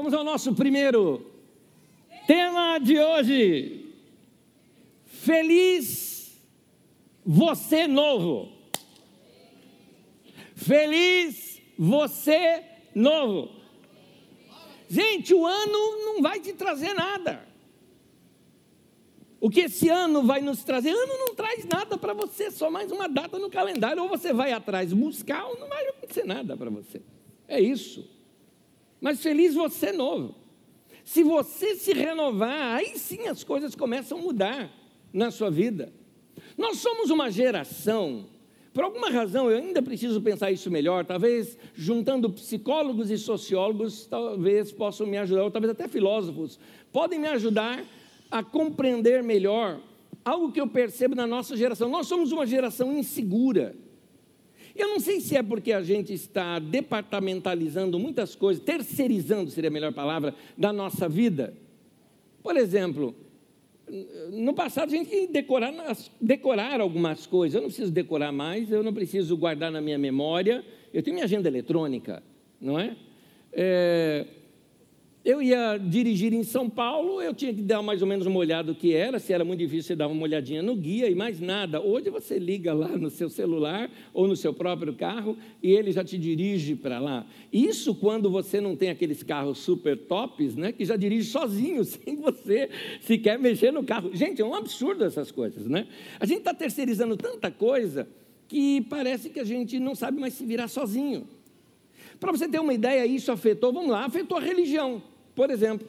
Vamos ao nosso primeiro tema de hoje. Feliz você novo. Feliz você novo. Gente, o ano não vai te trazer nada. O que esse ano vai nos trazer? Ano não traz nada para você, só mais uma data no calendário. Ou você vai atrás buscar, ou não vai acontecer nada para você. É isso. Mas feliz você novo. Se você se renovar, aí sim as coisas começam a mudar na sua vida. Nós somos uma geração, por alguma razão eu ainda preciso pensar isso melhor, talvez juntando psicólogos e sociólogos, talvez possam me ajudar, ou talvez até filósofos, podem me ajudar a compreender melhor algo que eu percebo na nossa geração. Nós somos uma geração insegura. Eu não sei se é porque a gente está departamentalizando muitas coisas, terceirizando seria a melhor palavra, da nossa vida. Por exemplo, no passado a gente tinha que decorar, decorar algumas coisas. Eu não preciso decorar mais, eu não preciso guardar na minha memória. Eu tenho minha agenda eletrônica, não é? é eu ia dirigir em São Paulo, eu tinha que dar mais ou menos uma olhada do que era, se era muito difícil, você dava uma olhadinha no guia e mais nada. Hoje você liga lá no seu celular ou no seu próprio carro e ele já te dirige para lá. Isso quando você não tem aqueles carros super tops, né, que já dirige sozinho, sem você sequer mexer no carro. Gente, é um absurdo essas coisas, né? A gente está terceirizando tanta coisa que parece que a gente não sabe mais se virar sozinho. Para você ter uma ideia, isso afetou, vamos lá, afetou a religião. Por exemplo,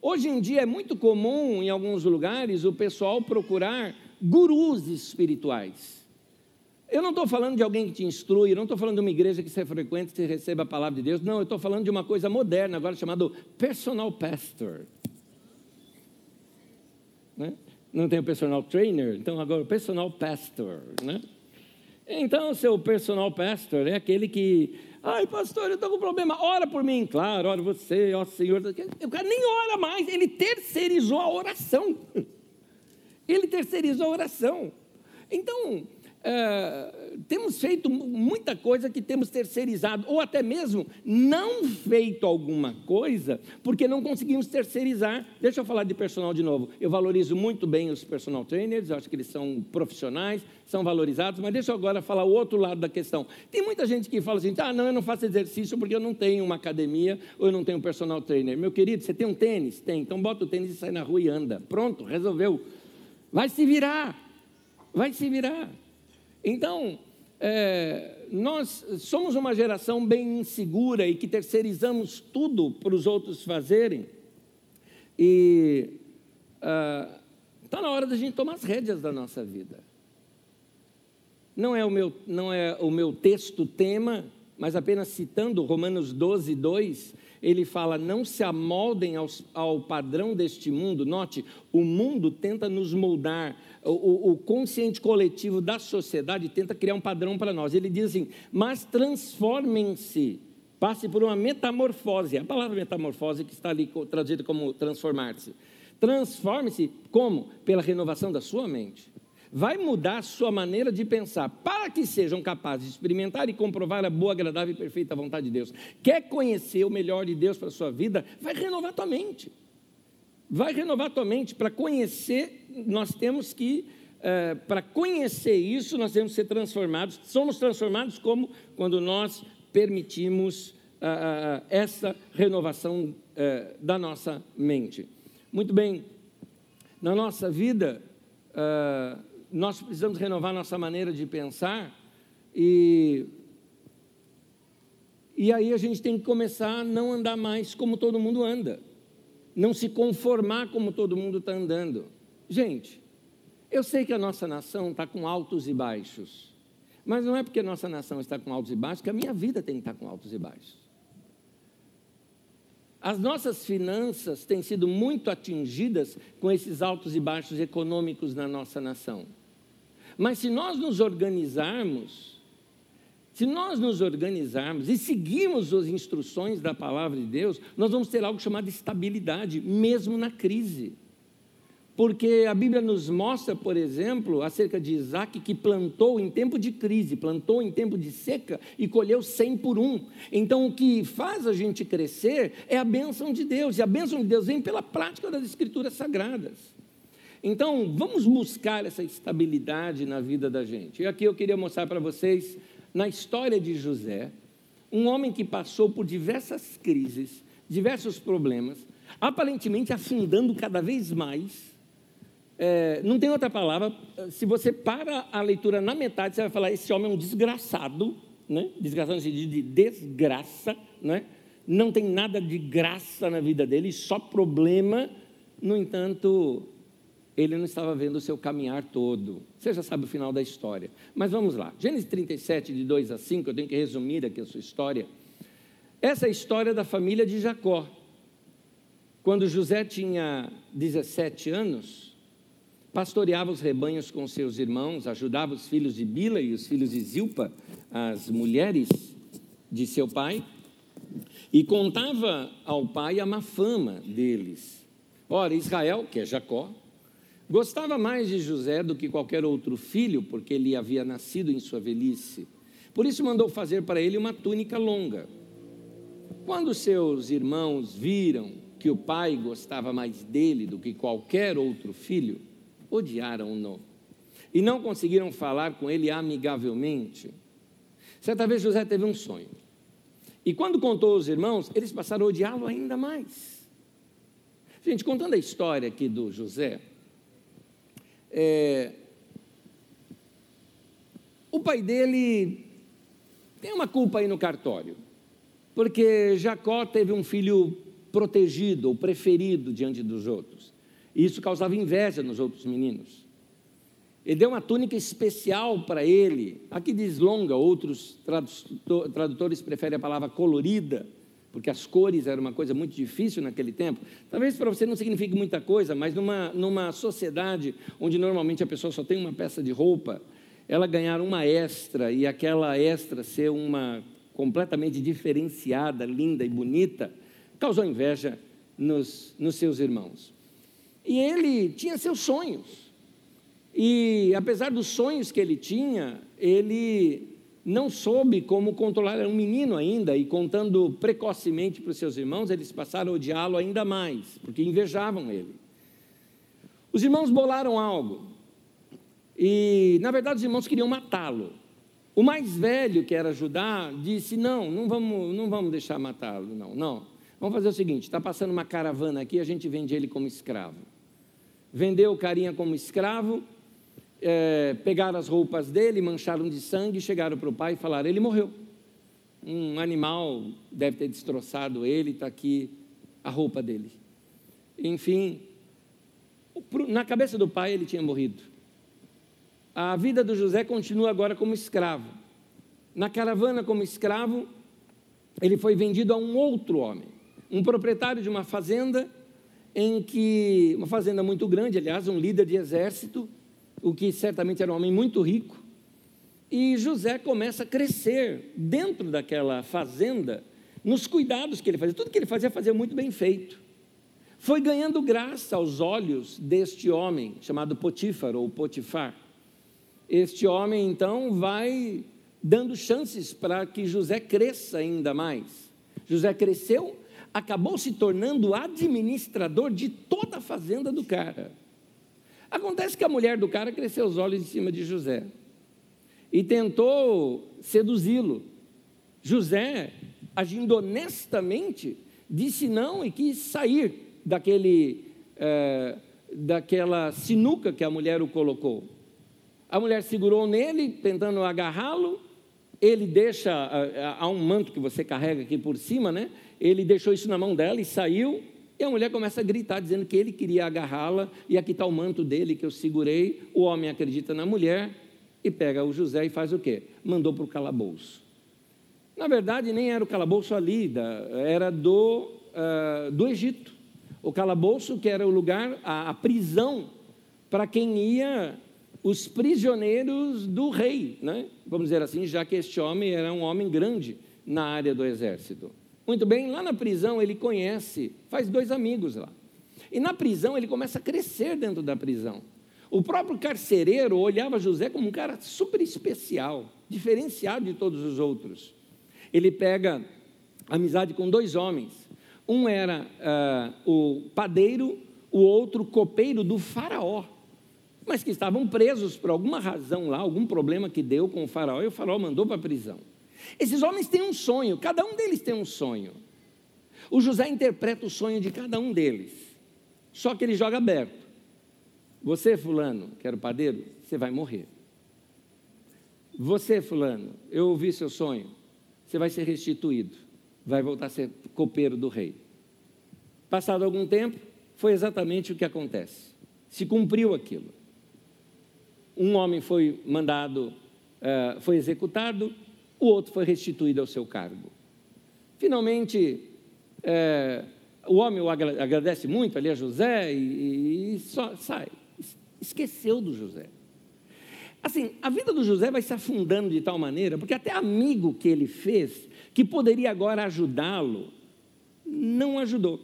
hoje em dia é muito comum em alguns lugares o pessoal procurar gurus espirituais. Eu não estou falando de alguém que te instrui, não estou falando de uma igreja que você frequenta, que receba a palavra de Deus. Não, eu estou falando de uma coisa moderna, agora chamado personal pastor. Né? Não tem o personal trainer, então agora o personal pastor. Né? Então, seu personal pastor é aquele que Ai, pastor, eu estou com problema. Ora por mim. Claro, ora você, ó Senhor. O cara nem ora mais, ele terceirizou a oração. Ele terceirizou a oração. Então, é, temos feito muita coisa que temos terceirizado, ou até mesmo não feito alguma coisa, porque não conseguimos terceirizar. Deixa eu falar de personal de novo. Eu valorizo muito bem os personal trainers, acho que eles são profissionais, são valorizados, mas deixa eu agora falar o outro lado da questão. Tem muita gente que fala assim: ah, não, eu não faço exercício porque eu não tenho uma academia ou eu não tenho um personal trainer. Meu querido, você tem um tênis? Tem, então bota o tênis e sai na rua e anda. Pronto, resolveu. Vai se virar. Vai se virar. Então, é, nós somos uma geração bem insegura e que terceirizamos tudo para os outros fazerem. E está ah, na hora da gente tomar as rédeas da nossa vida. Não é o meu, não é o meu texto tema, mas apenas citando Romanos 12, 2, ele fala: não se amoldem aos, ao padrão deste mundo. Note, o mundo tenta nos moldar o, o, consciente coletivo da sociedade tenta criar um padrão para nós. Ele diz assim: mas transformem-se, passe por uma metamorfose. A palavra metamorfose que está ali traduzida como transformar-se. Transforme-se como? Pela renovação da sua mente. Vai mudar sua maneira de pensar, para que sejam capazes de experimentar e comprovar a boa, agradável e perfeita vontade de Deus. Quer conhecer o melhor de Deus para a sua vida? Vai renovar tua mente. Vai renovar tua mente. Para conhecer, nós temos que, é, para conhecer isso, nós temos que ser transformados. Somos transformados como quando nós permitimos ah, ah, essa renovação é, da nossa mente. Muito bem, na nossa vida, ah, nós precisamos renovar nossa maneira de pensar e e aí a gente tem que começar a não andar mais como todo mundo anda não se conformar como todo mundo está andando. Gente, eu sei que a nossa nação está com altos e baixos, mas não é porque a nossa nação está com altos e baixos que a minha vida tem que estar com altos e baixos. As nossas finanças têm sido muito atingidas com esses altos e baixos econômicos na nossa nação. Mas se nós nos organizarmos, se nós nos organizarmos e seguirmos as instruções da palavra de Deus, nós vamos ter algo chamado estabilidade, mesmo na crise. porque a Bíblia nos mostra, por exemplo, acerca de Isaac, que plantou em tempo de crise, plantou em tempo de seca e colheu cem por um. Então, o que faz a gente crescer é a bênção de Deus, e a bênção de Deus vem pela prática das Escrituras Sagradas. Então, vamos buscar essa estabilidade na vida da gente. E aqui eu queria mostrar para vocês, na história de José, um homem que passou por diversas crises, diversos problemas, aparentemente afundando cada vez mais é, não tem outra palavra. Se você para a leitura na metade, você vai falar: esse homem é um desgraçado, né? desgraçado no sentido de desgraça, né? não tem nada de graça na vida dele, só problema. No entanto, ele não estava vendo o seu caminhar todo. Você já sabe o final da história. Mas vamos lá. Gênesis 37, de 2 a 5, eu tenho que resumir aqui a sua história. Essa é a história da família de Jacó. Quando José tinha 17 anos, pastoreava os rebanhos com seus irmãos, ajudava os filhos de Bila e os filhos de Zilpa, as mulheres de seu pai, e contava ao pai a má fama deles. Ora, Israel, que é Jacó, gostava mais de José do que qualquer outro filho, porque ele havia nascido em sua velhice. Por isso mandou fazer para ele uma túnica longa. Quando seus irmãos viram que o pai gostava mais dele do que qualquer outro filho, odiaram-no e não conseguiram falar com ele amigavelmente. Certa vez José teve um sonho. E quando contou aos irmãos, eles passaram a odiá-lo ainda mais. Gente, contando a história aqui do José, é, o pai dele tem uma culpa aí no cartório, porque Jacó teve um filho protegido ou preferido diante dos outros. E isso causava inveja nos outros meninos. Ele deu uma túnica especial para ele. Aqui diz longa, outros tradutores preferem a palavra colorida, porque as cores eram uma coisa muito difícil naquele tempo. Talvez para você não signifique muita coisa, mas numa, numa sociedade onde normalmente a pessoa só tem uma peça de roupa, ela ganhar uma extra e aquela extra ser uma completamente diferenciada, linda e bonita, causou inveja nos, nos seus irmãos. E ele tinha seus sonhos. E apesar dos sonhos que ele tinha, ele não soube como controlar, era um menino ainda, e contando precocemente para os seus irmãos, eles passaram a odiá-lo ainda mais, porque invejavam ele. Os irmãos bolaram algo, e na verdade os irmãos queriam matá-lo. O mais velho, que era Judá, disse: Não, não vamos, não vamos deixar matá-lo, não, não. Vamos fazer o seguinte: está passando uma caravana aqui, a gente vende ele como escravo vendeu o carinha como escravo, é, pegaram as roupas dele, mancharam de sangue, chegaram para o pai e falaram: ele morreu. Um animal deve ter destroçado ele, está aqui a roupa dele. Enfim, na cabeça do pai ele tinha morrido. A vida do José continua agora como escravo. Na caravana, como escravo, ele foi vendido a um outro homem, um proprietário de uma fazenda em que, uma fazenda muito grande, aliás, um líder de exército, o que certamente era um homem muito rico, e José começa a crescer dentro daquela fazenda, nos cuidados que ele fazia. Tudo que ele fazia, fazia muito bem feito. Foi ganhando graça aos olhos deste homem, chamado Potífar ou Potifar. Este homem, então, vai dando chances para que José cresça ainda mais. José cresceu acabou se tornando administrador de toda a fazenda do cara. Acontece que a mulher do cara cresceu os olhos em cima de José e tentou seduzi-lo. José, agindo honestamente, disse não e quis sair daquele, é, daquela sinuca que a mulher o colocou. A mulher segurou nele, tentando agarrá-lo. Ele deixa, há um manto que você carrega aqui por cima, né? ele deixou isso na mão dela e saiu. E a mulher começa a gritar, dizendo que ele queria agarrá-la, e aqui está o manto dele que eu segurei. O homem acredita na mulher e pega o José e faz o quê? Mandou para o calabouço. Na verdade, nem era o calabouço ali, era do, uh, do Egito. O calabouço, que era o lugar, a, a prisão, para quem ia os prisioneiros do rei, né? vamos dizer assim, já que este homem era um homem grande na área do exército. Muito bem, lá na prisão ele conhece, faz dois amigos lá. E na prisão ele começa a crescer dentro da prisão. O próprio carcereiro olhava José como um cara super especial, diferenciado de todos os outros. Ele pega amizade com dois homens. Um era uh, o padeiro, o outro copeiro do faraó, mas que estavam presos por alguma razão lá, algum problema que deu com o faraó, e o faraó mandou para a prisão. Esses homens têm um sonho, cada um deles tem um sonho. O José interpreta o sonho de cada um deles, só que ele joga aberto. Você, Fulano, que era o padeiro, você vai morrer. Você, Fulano, eu ouvi seu sonho, você vai ser restituído, vai voltar a ser copeiro do rei. Passado algum tempo, foi exatamente o que acontece. Se cumpriu aquilo. Um homem foi mandado, uh, foi executado, o outro foi restituído ao seu cargo. Finalmente, uh, o homem o agradece muito ali a José e, e só sai. Esqueceu do José. Assim, a vida do José vai se afundando de tal maneira, porque até amigo que ele fez, que poderia agora ajudá-lo, não ajudou.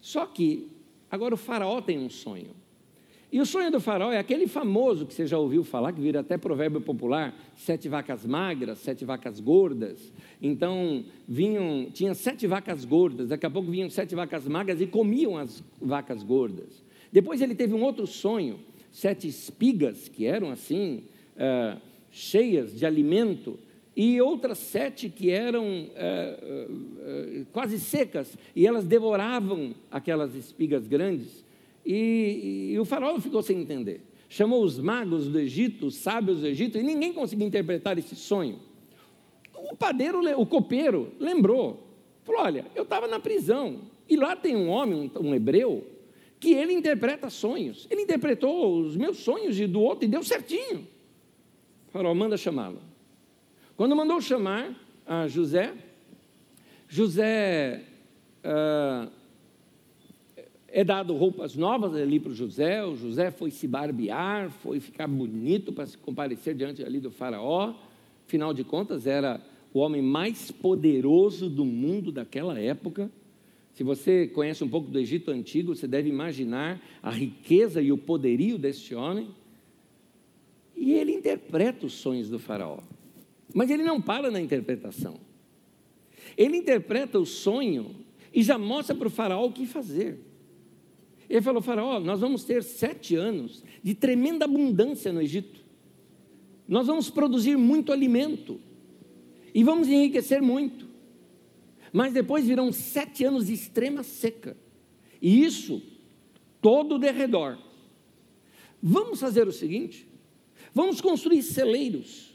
Só que agora o faraó tem um sonho. E o sonho do faraó é aquele famoso que você já ouviu falar, que vira até provérbio popular: sete vacas magras, sete vacas gordas. Então, vinham, tinha sete vacas gordas, daqui a pouco vinham sete vacas magras e comiam as vacas gordas. Depois ele teve um outro sonho, sete espigas, que eram assim, uh, cheias de alimento, e outras sete que eram uh, uh, quase secas, e elas devoravam aquelas espigas grandes. E, e o faraó ficou sem entender. Chamou os magos do Egito, os sábios do Egito, e ninguém conseguia interpretar esse sonho. O padeiro, o copeiro, lembrou. Falou: Olha, eu estava na prisão, e lá tem um homem, um, hebreu, que ele interpreta sonhos. Ele interpretou os meus sonhos e do outro e deu certinho. Faraó manda chamá-lo. Quando mandou chamar a José, José uh, é dado roupas novas ali para o José, o José foi se barbear, foi ficar bonito para se comparecer diante ali do faraó, afinal de contas era o homem mais poderoso do mundo daquela época, se você conhece um pouco do Egito Antigo, você deve imaginar a riqueza e o poderio deste homem. E ele interpreta os sonhos do Faraó. Mas ele não para na interpretação. Ele interpreta o sonho e já mostra para o Faraó o que fazer. Ele falou: Faraó, nós vamos ter sete anos de tremenda abundância no Egito. Nós vamos produzir muito alimento e vamos enriquecer muito. Mas depois virão sete anos de extrema seca. E isso todo o derredor. Vamos fazer o seguinte: vamos construir celeiros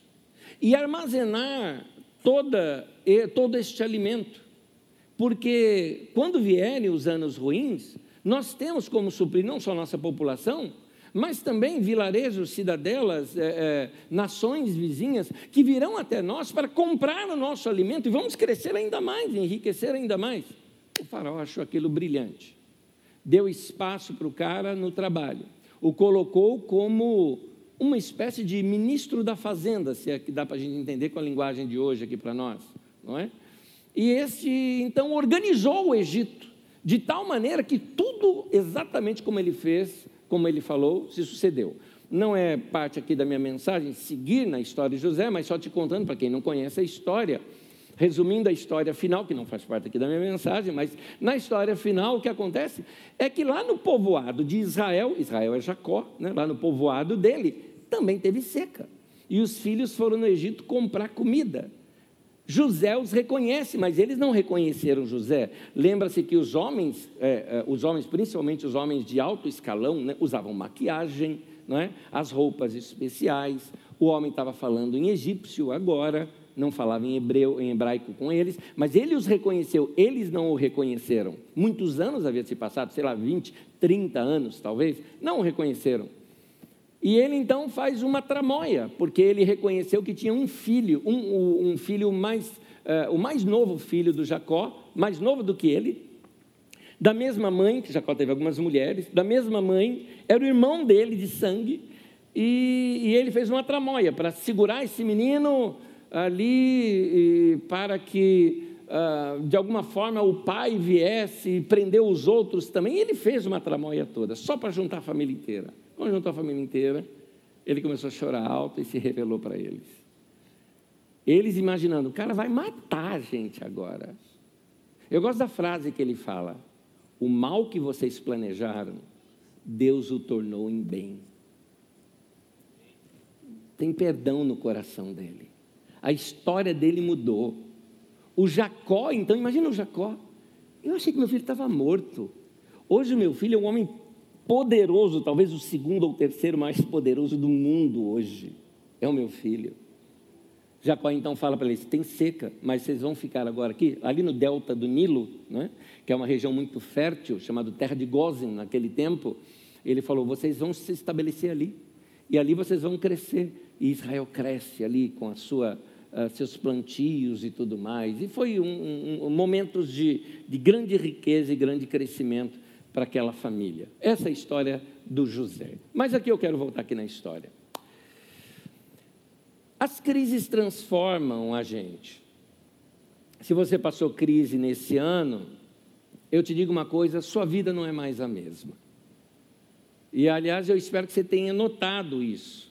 e armazenar toda, todo este alimento. Porque quando vierem os anos ruins, nós temos como suprir não só nossa população, mas também vilarejos, cidadelas, é, é, nações vizinhas que virão até nós para comprar o nosso alimento e vamos crescer ainda mais, enriquecer ainda mais. O faraó achou aquilo brilhante, deu espaço para o cara no trabalho, o colocou como uma espécie de ministro da fazenda, se é que dá para a gente entender com a linguagem de hoje aqui para nós, não é? E este então organizou o Egito de tal maneira que tudo exatamente como ele fez, como ele falou, se sucedeu. Não é parte aqui da minha mensagem seguir na história de José, mas só te contando para quem não conhece a história, resumindo a história final, que não faz parte aqui da minha mensagem, mas na história final o que acontece é que lá no povoado de Israel, Israel é Jacó, né, lá no povoado dele, também teve seca. E os filhos foram no Egito comprar comida. José os reconhece, mas eles não reconheceram José. Lembra-se que os homens, é, é, os homens, principalmente os homens de alto escalão, né, usavam maquiagem, é? as roupas especiais. O homem estava falando em egípcio agora, não falava em hebreu, em hebraico com eles, mas ele os reconheceu, eles não o reconheceram. Muitos anos havia se passado, sei lá, 20, 30 anos talvez, não o reconheceram. E ele então faz uma tramóia, porque ele reconheceu que tinha um filho, um, um filho mais, uh, o mais novo filho do Jacó, mais novo do que ele, da mesma mãe, que Jacó teve algumas mulheres, da mesma mãe, era o irmão dele de sangue, e, e ele fez uma tramóia para segurar esse menino ali, para que uh, de alguma forma, o pai viesse e prendeu os outros também. Ele fez uma tramóia toda, só para juntar a família inteira. Quando juntou a família inteira, ele começou a chorar alto e se revelou para eles. Eles imaginando, o cara vai matar a gente agora. Eu gosto da frase que ele fala: o mal que vocês planejaram, Deus o tornou em bem. Tem perdão no coração dele. A história dele mudou. O Jacó, então, imagina o Jacó. Eu achei que meu filho estava morto. Hoje, meu filho é um homem poderoso, talvez o segundo ou terceiro mais poderoso do mundo hoje. É o meu filho. Jacó então fala para eles: tem seca, mas vocês vão ficar agora aqui, ali no delta do Nilo, né, que é uma região muito fértil, chamada Terra de Gozem naquele tempo. Ele falou: vocês vão se estabelecer ali, e ali vocês vão crescer. E Israel cresce ali com a sua, uh, seus plantios e tudo mais. E foi um, um, um momentos de, de grande riqueza e grande crescimento para aquela família. Essa é a história do José. Mas aqui eu quero voltar aqui na história. As crises transformam a gente. Se você passou crise nesse ano, eu te digo uma coisa: sua vida não é mais a mesma. E aliás, eu espero que você tenha notado isso.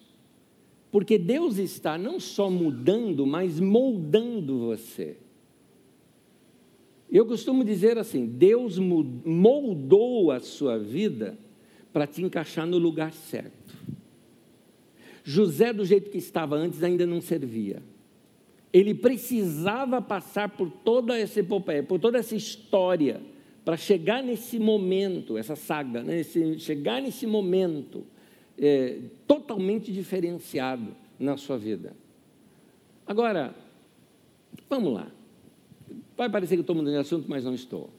Porque Deus está não só mudando, mas moldando você. Eu costumo dizer assim: Deus moldou a sua vida para te encaixar no lugar certo. José, do jeito que estava antes, ainda não servia. Ele precisava passar por toda essa epopeia, por toda essa história, para chegar nesse momento, essa saga, né? Esse, chegar nesse momento é, totalmente diferenciado na sua vida. Agora, vamos lá. Vai parecer que estou mudando de assunto, mas não estou.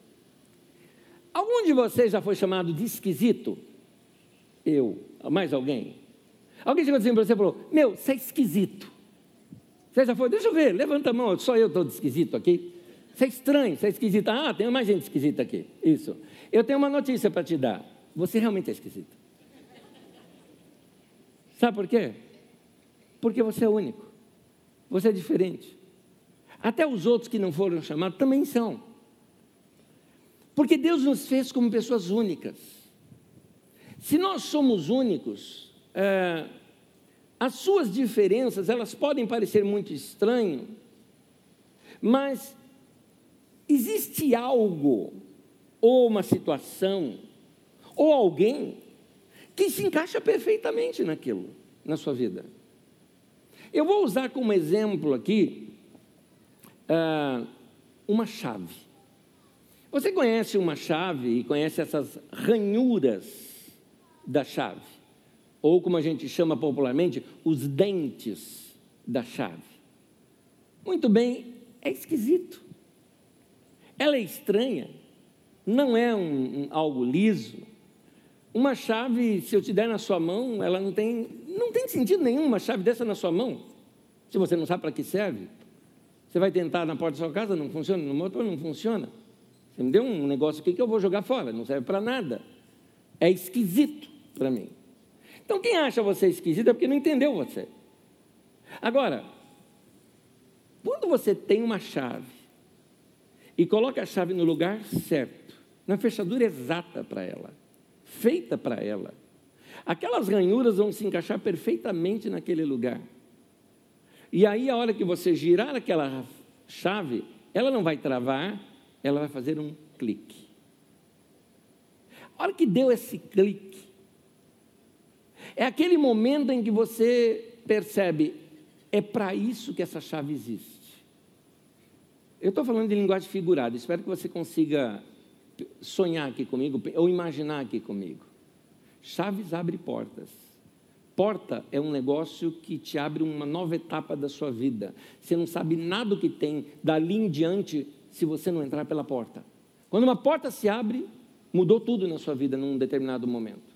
Algum de vocês já foi chamado de esquisito? Eu. Mais alguém? Alguém chegou assim para você e falou: Meu, você é esquisito. Você já foi? Deixa eu ver, levanta a mão, só eu estou de esquisito aqui. Você é estranho, você é esquisito. Ah, tem mais gente esquisita aqui. Isso. Eu tenho uma notícia para te dar. Você realmente é esquisito. Sabe por quê? Porque você é único. Você é diferente. Até os outros que não foram chamados também são. Porque Deus nos fez como pessoas únicas. Se nós somos únicos, é, as suas diferenças elas podem parecer muito estranho, mas existe algo, ou uma situação, ou alguém que se encaixa perfeitamente naquilo, na sua vida. Eu vou usar como exemplo aqui ah, uma chave. Você conhece uma chave e conhece essas ranhuras da chave, ou como a gente chama popularmente, os dentes da chave. Muito bem, é esquisito. Ela é estranha, não é um, um, algo liso. Uma chave, se eu te der na sua mão, ela não tem, não tem sentido nenhum uma chave dessa na sua mão, se você não sabe para que serve. Você vai tentar na porta da sua casa, não funciona, no motor não funciona. Você me deu um negócio aqui que eu vou jogar fora, não serve para nada. É esquisito para mim. Então, quem acha você esquisito é porque não entendeu você. Agora, quando você tem uma chave e coloca a chave no lugar certo, na fechadura exata para ela, feita para ela, aquelas ranhuras vão se encaixar perfeitamente naquele lugar. E aí, a hora que você girar aquela chave, ela não vai travar, ela vai fazer um clique. A hora que deu esse clique, é aquele momento em que você percebe, é para isso que essa chave existe. Eu estou falando de linguagem figurada, espero que você consiga sonhar aqui comigo, ou imaginar aqui comigo. Chaves abrem portas. Porta é um negócio que te abre uma nova etapa da sua vida. Você não sabe nada do que tem dali em diante se você não entrar pela porta. Quando uma porta se abre, mudou tudo na sua vida num determinado momento.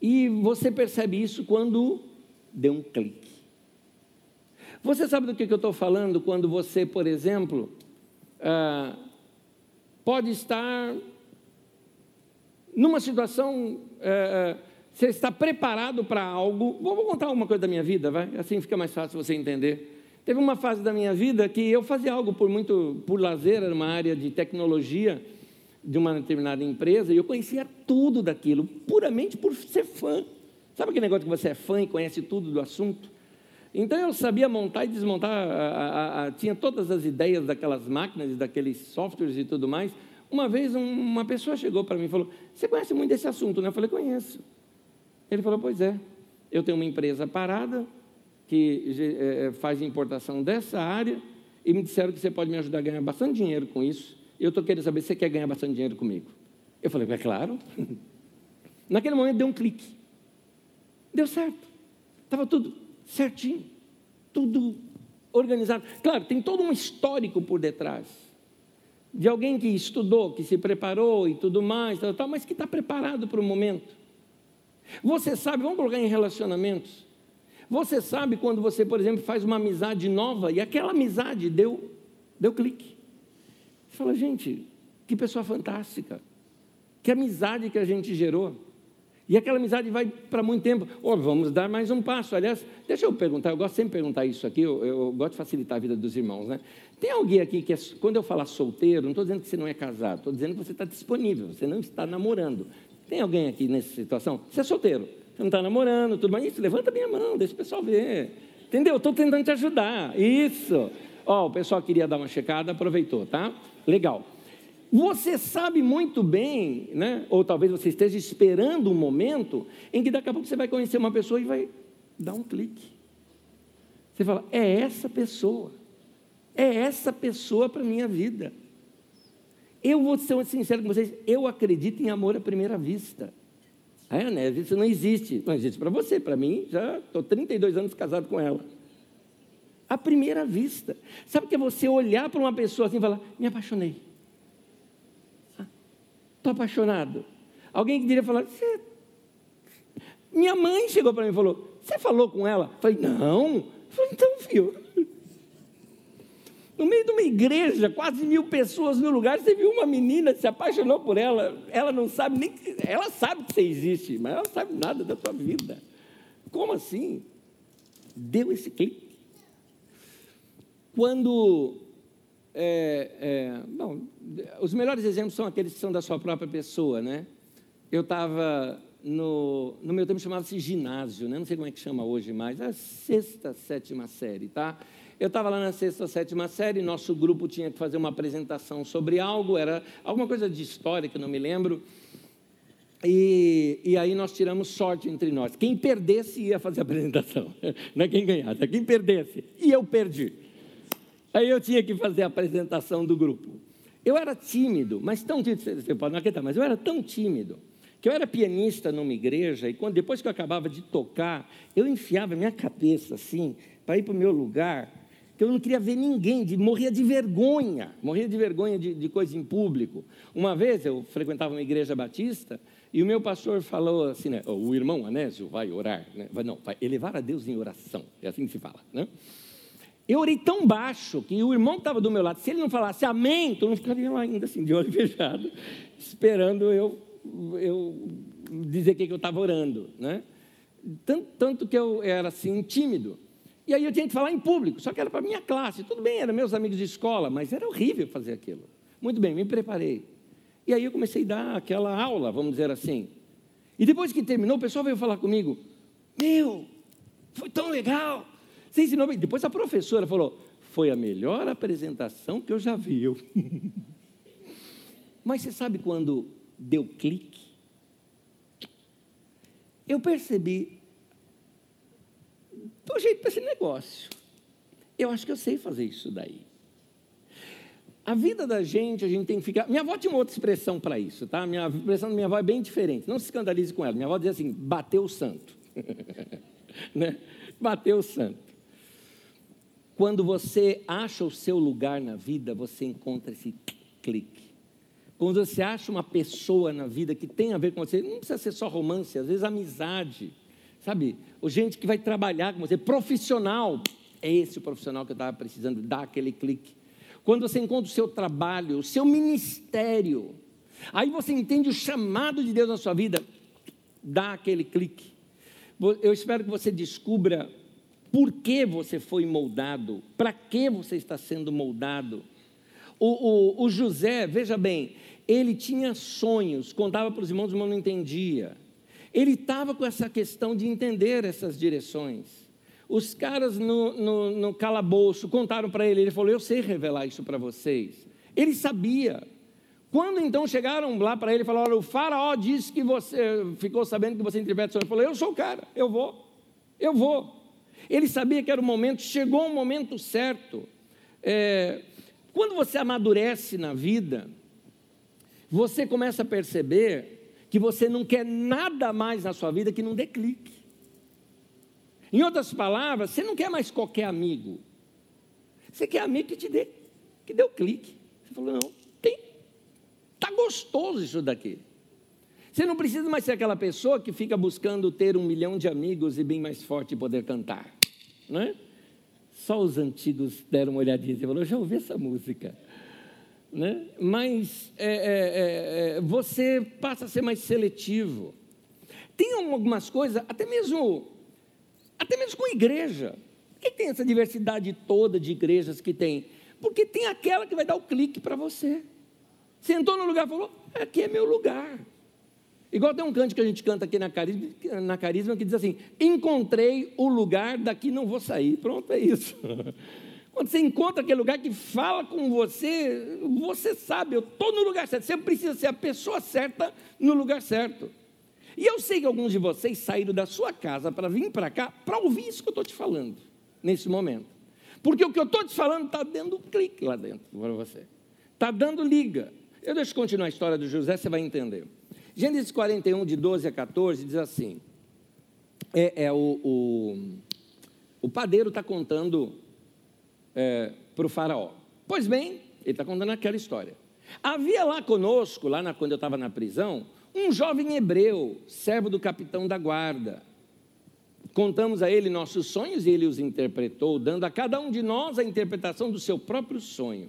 E você percebe isso quando deu um clique. Você sabe do que eu estou falando quando você, por exemplo, ah, pode estar numa situação. Ah, você está preparado para algo. Vou, contar uma coisa da minha vida, vai? Assim fica mais fácil você entender. Teve uma fase da minha vida que eu fazia algo por muito por lazer, era uma área de tecnologia de uma determinada empresa, e eu conhecia tudo daquilo, puramente por ser fã. Sabe aquele negócio que você é fã e conhece tudo do assunto? Então eu sabia montar e desmontar, a, a, a, tinha todas as ideias daquelas máquinas, daqueles softwares e tudo mais. Uma vez um, uma pessoa chegou para mim e falou: Você conhece muito desse assunto, né? Eu falei: Conheço. Ele falou: Pois é, eu tenho uma empresa parada que é, faz importação dessa área e me disseram que você pode me ajudar a ganhar bastante dinheiro com isso. Eu estou querendo saber se você quer ganhar bastante dinheiro comigo. Eu falei: É claro. Naquele momento deu um clique. Deu certo. Estava tudo certinho, tudo organizado. Claro, tem todo um histórico por detrás. De alguém que estudou, que se preparou e tudo mais, tal, tal, mas que está preparado para o momento. Você sabe, vamos colocar em relacionamentos. Você sabe quando você, por exemplo, faz uma amizade nova e aquela amizade deu, deu clique. Você fala, gente, que pessoa fantástica. Que amizade que a gente gerou. E aquela amizade vai para muito tempo. Oh, vamos dar mais um passo. Aliás, deixa eu perguntar, eu gosto sempre de perguntar isso aqui, eu, eu gosto de facilitar a vida dos irmãos, né? Tem alguém aqui que, é, quando eu falar solteiro, não estou dizendo que você não é casado, estou dizendo que você está disponível, você não está namorando. Tem alguém aqui nessa situação? Você é solteiro, você não está namorando, tudo mais. Isso, levanta bem a mão, deixa o pessoal ver. Entendeu? Estou tentando te ajudar. Isso. Ó, oh, o pessoal queria dar uma checada, aproveitou, tá? Legal. Você sabe muito bem, né? ou talvez você esteja esperando um momento em que daqui a pouco você vai conhecer uma pessoa e vai dar um clique. Você fala, é essa pessoa, é essa pessoa para a minha vida. Eu vou ser sincero com vocês, eu acredito em amor à primeira vista. É, né? Isso não existe. Não existe para você, para mim, já estou 32 anos casado com ela. À primeira vista. Sabe o que é você olhar para uma pessoa assim e falar, me apaixonei. Estou apaixonado. Alguém que diria falar, minha mãe chegou para mim e falou, você falou com ela? Falei, não. Falei, então, filho, no meio de uma igreja, quase mil pessoas no lugar, você viu uma menina, se apaixonou por ela, ela não sabe nem, ela sabe que você existe, mas ela não sabe nada da sua vida. Como assim? Deu esse clique. Quando é, é, bom, os melhores exemplos são aqueles que são da sua própria pessoa, né? Eu estava no, no meu tempo chamava-se ginásio, né? Não sei como é que chama hoje mais, a sexta, sétima série, tá? Eu estava lá na sexta, sétima série, nosso grupo tinha que fazer uma apresentação sobre algo, era alguma coisa de história que não me lembro. E, e, aí nós tiramos sorte entre nós. Quem perdesse ia fazer a apresentação, não é quem ganhasse, é quem perdesse. E eu perdi. Aí eu tinha que fazer a apresentação do grupo. Eu era tímido, mas tão tímido, você pode não acreditar, mas eu era tão tímido, que eu era pianista numa igreja, e quando, depois que eu acabava de tocar, eu enfiava minha cabeça assim, para ir para o meu lugar, eu não queria ver ninguém, de, morria de vergonha, morria de vergonha de, de coisa em público. Uma vez eu frequentava uma igreja batista, e o meu pastor falou assim, né, o irmão Anésio vai orar, né, vai, não, vai elevar a Deus em oração, é assim que se fala, né? Eu orei tão baixo que o irmão que estava do meu lado, se ele não falasse amém, tu não ficaria lá ainda assim, de olho fechado, esperando eu, eu dizer o que eu estava orando. Né? Tanto, tanto, que eu era assim, tímido. E aí eu tinha que falar em público, só que era para minha classe. Tudo bem, eram meus amigos de escola, mas era horrível fazer aquilo. Muito bem, me preparei. E aí eu comecei a dar aquela aula, vamos dizer assim. E depois que terminou, o pessoal veio falar comigo: Meu, foi tão legal. Você ensinou bem. Depois a professora falou: foi a melhor apresentação que eu já vi. Mas você sabe quando deu clique? Eu percebi, do jeito para esse negócio. Eu acho que eu sei fazer isso daí. A vida da gente, a gente tem que ficar. Minha avó tinha uma outra expressão para isso, tá? Minha expressão da minha avó é bem diferente. Não se escandalize com ela. Minha avó dizia assim: bateu o santo. né? Bateu o santo. Quando você acha o seu lugar na vida, você encontra esse clique. Quando você acha uma pessoa na vida que tem a ver com você, não precisa ser só romance, às vezes amizade, sabe? O gente que vai trabalhar com você, profissional. É esse o profissional que eu estava precisando dar aquele clique. Quando você encontra o seu trabalho, o seu ministério, aí você entende o chamado de Deus na sua vida, dá aquele clique. Eu espero que você descubra por que você foi moldado, para que você está sendo moldado. O, o, o José, veja bem, ele tinha sonhos, contava para os irmãos, irmão não entendia. Ele estava com essa questão de entender essas direções. Os caras no, no, no calabouço contaram para ele, ele falou: Eu sei revelar isso para vocês. Ele sabia. Quando então chegaram lá para ele e falaram: O faraó disse que você ficou sabendo que você interpreta sonhos. Ele falou: Eu sou o cara, eu vou, eu vou. Ele sabia que era o momento, chegou o momento certo. É, quando você amadurece na vida, você começa a perceber que você não quer nada mais na sua vida que não dê clique. Em outras palavras, você não quer mais qualquer amigo. Você quer amigo que te dê, que dê o clique. Você falou, não, tem. Está gostoso isso daqui. Você não precisa mais ser aquela pessoa que fica buscando ter um milhão de amigos e bem mais forte poder cantar. Não é? Só os antigos deram uma olhadinha e falaram, já ouvi essa música né? mas é, é, é, é, você passa a ser mais seletivo. Tem algumas coisas, até mesmo, até mesmo com igreja. Por que tem essa diversidade toda de igrejas que tem? Porque tem aquela que vai dar o clique para você. Sentou no lugar e falou: aqui é meu lugar. Igual tem um canto que a gente canta aqui na carisma, na carisma que diz assim: encontrei o lugar, daqui não vou sair. Pronto, é isso. Quando você encontra aquele lugar que fala com você, você sabe, eu estou no lugar certo. Você precisa ser a pessoa certa no lugar certo. E eu sei que alguns de vocês saíram da sua casa para vir para cá para ouvir isso que eu estou te falando, nesse momento. Porque o que eu estou te falando está dando um clique lá dentro para você. Está dando liga. Eu deixo continuar a história do José, você vai entender. Gênesis 41, de 12 a 14, diz assim: é, é o, o, o padeiro está contando é, para o faraó. Pois bem, ele está contando aquela história. Havia lá conosco, lá na, quando eu estava na prisão, um jovem hebreu, servo do capitão da guarda. Contamos a ele nossos sonhos e ele os interpretou, dando a cada um de nós a interpretação do seu próprio sonho.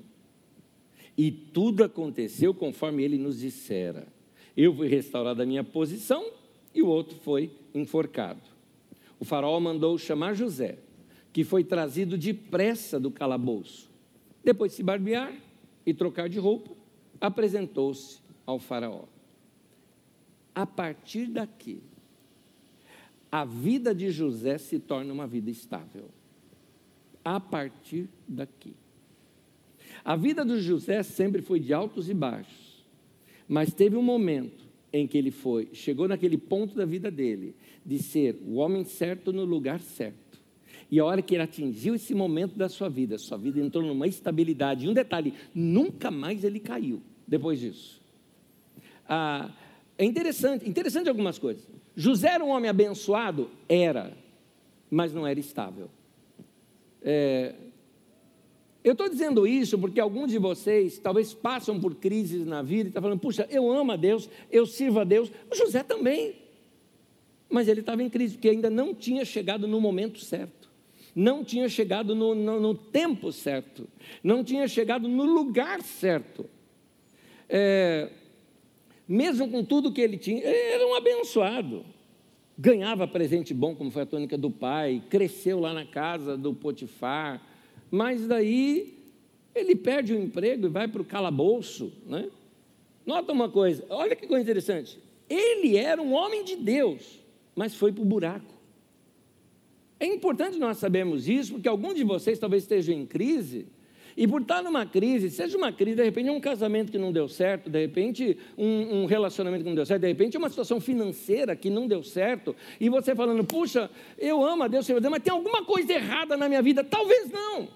E tudo aconteceu conforme ele nos dissera. Eu fui restaurado a minha posição e o outro foi enforcado. O faraó mandou chamar José que foi trazido depressa do calabouço. Depois de se barbear e trocar de roupa, apresentou-se ao Faraó. A partir daqui, a vida de José se torna uma vida estável. A partir daqui. A vida do José sempre foi de altos e baixos, mas teve um momento em que ele foi, chegou naquele ponto da vida dele, de ser o homem certo no lugar certo e a hora que ele atingiu esse momento da sua vida, sua vida entrou numa estabilidade. E um detalhe: nunca mais ele caiu depois disso. Ah, é interessante, interessante algumas coisas. José era um homem abençoado? Era, mas não era estável. É, eu estou dizendo isso porque alguns de vocês talvez passam por crises na vida e estão tá falando, puxa, eu amo a Deus, eu sirvo a Deus. O José também. Mas ele estava em crise, porque ainda não tinha chegado no momento certo não tinha chegado no, no, no tempo certo, não tinha chegado no lugar certo. É, mesmo com tudo que ele tinha, era um abençoado. Ganhava presente bom, como foi a tônica do pai, cresceu lá na casa do Potifar, mas daí ele perde o emprego e vai para o calabouço. Né? Nota uma coisa, olha que coisa interessante. Ele era um homem de Deus, mas foi para o buraco. É importante nós sabermos isso, porque alguns de vocês talvez estejam em crise, e por estar numa crise, seja uma crise, de repente um casamento que não deu certo, de repente um, um, relacionamento que não deu certo, de repente uma situação financeira que não deu certo, e você falando, puxa, eu amo a Deus, Senhor, mas tem alguma coisa errada na minha vida? Talvez não.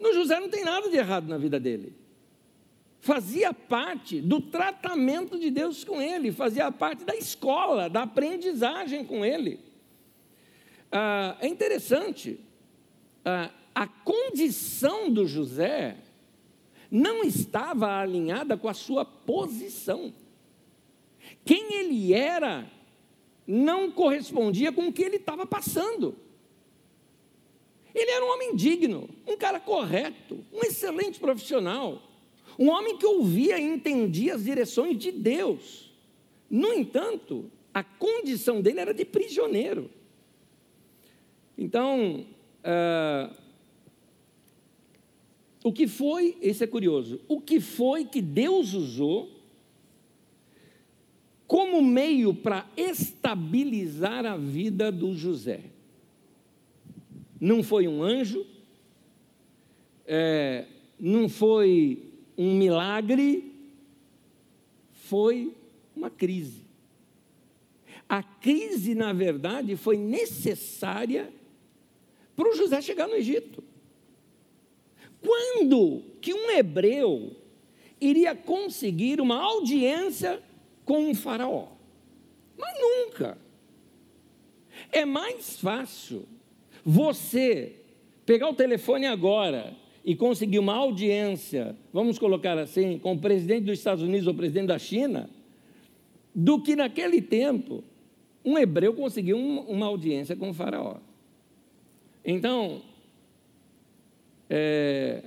No José não tem nada de errado na vida dele. Fazia parte do tratamento de Deus com ele, fazia parte da escola, da aprendizagem com ele. Ah, é interessante, ah, a condição do José não estava alinhada com a sua posição. Quem ele era não correspondia com o que ele estava passando. Ele era um homem digno, um cara correto, um excelente profissional, um homem que ouvia e entendia as direções de Deus. No entanto, a condição dele era de prisioneiro. Então, uh, o que foi, esse é curioso, o que foi que Deus usou como meio para estabilizar a vida do José? Não foi um anjo, é, não foi um milagre, foi uma crise. A crise, na verdade, foi necessária para o José chegar no Egito. Quando que um hebreu iria conseguir uma audiência com um faraó? Mas nunca. É mais fácil você pegar o telefone agora e conseguir uma audiência, vamos colocar assim, com o presidente dos Estados Unidos ou o presidente da China, do que naquele tempo um hebreu conseguiu uma audiência com o faraó. Então, é,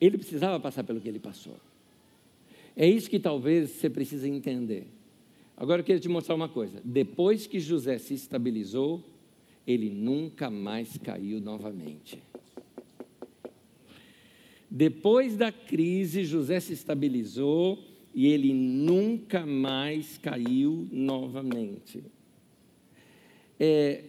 ele precisava passar pelo que ele passou. É isso que talvez você precisa entender. Agora eu quero te mostrar uma coisa. Depois que José se estabilizou, ele nunca mais caiu novamente. Depois da crise, José se estabilizou e ele nunca mais caiu novamente. É,